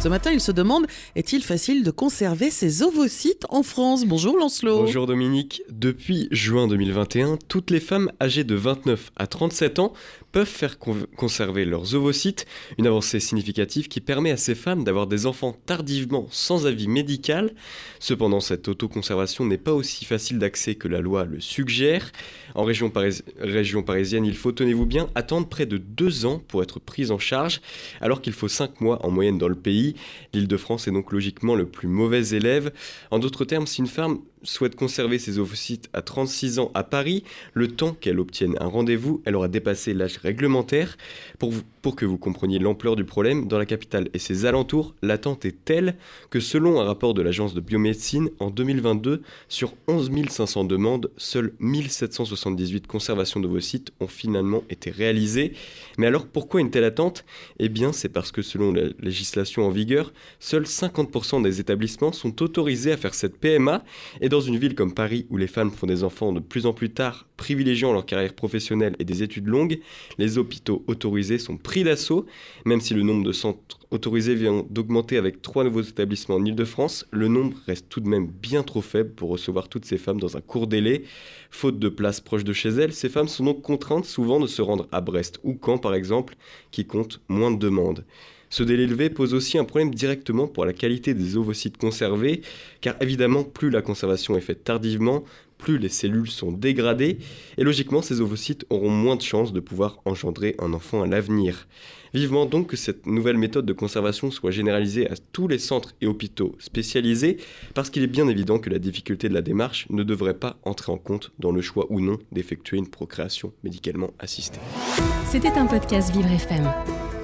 Ce matin, il se demande est-il facile de conserver ces ovocytes en France? Bonjour Lancelot. Bonjour Dominique. Depuis juin 2021, toutes les femmes âgées de 29 à 37 ans peuvent faire conserver leurs ovocytes, une avancée significative qui permet à ces femmes d'avoir des enfants tardivement sans avis médical. Cependant, cette autoconservation n'est pas aussi facile d'accès que la loi le suggère. En région, région parisienne, il faut, tenez-vous bien, attendre près de deux ans pour être prise en charge, alors qu'il faut cinq mois en moyenne dans le pays. L'Île-de-France est donc logiquement le plus mauvais élève. En d'autres termes, si une femme souhaite conserver ses ovocytes à 36 ans à Paris, le temps qu'elle obtienne un rendez-vous, elle aura dépassé l'âge réglementaire. Pour, que vous compreniez l'ampleur du problème, dans la capitale et ses alentours, l'attente est telle que selon un rapport de l'agence de biomédecine, en 2022, sur 11 500 demandes, seules 1778 conservations d'ovocytes ont finalement été réalisées. Mais alors pourquoi une telle attente? Eh bien c'est parce que selon la législation en vigueur, seuls 50% des établissements sont autorisés à faire cette PMA et dans une ville comme Paris où les femmes font des enfants de plus en plus tard, privilégiant leur carrière professionnelle et des études longues, les hôpitaux autorisés sont pris d'assaut. Même si le nombre de centres autorisés vient d'augmenter avec trois nouveaux établissements en Ile-de-France, le nombre reste tout de même bien trop faible pour recevoir toutes ces femmes dans un court délai. Faute de place proche de chez elles, ces femmes sont donc contraintes souvent de se rendre à Brest ou Caen par exemple, qui comptent moins de demandes. Ce délai élevé pose aussi un problème directement pour la qualité des ovocytes conservés, car évidemment, plus la conservation est faite tardivement, plus les cellules sont dégradées, et logiquement, ces ovocytes auront moins de chances de pouvoir engendrer un enfant à l'avenir. Vivement donc que cette nouvelle méthode de conservation soit généralisée à tous les centres et hôpitaux spécialisés, parce qu'il est bien évident que la difficulté de la démarche ne devrait pas entrer en compte dans le choix ou non d'effectuer une procréation médicalement assistée. C'était un podcast Vivre FM.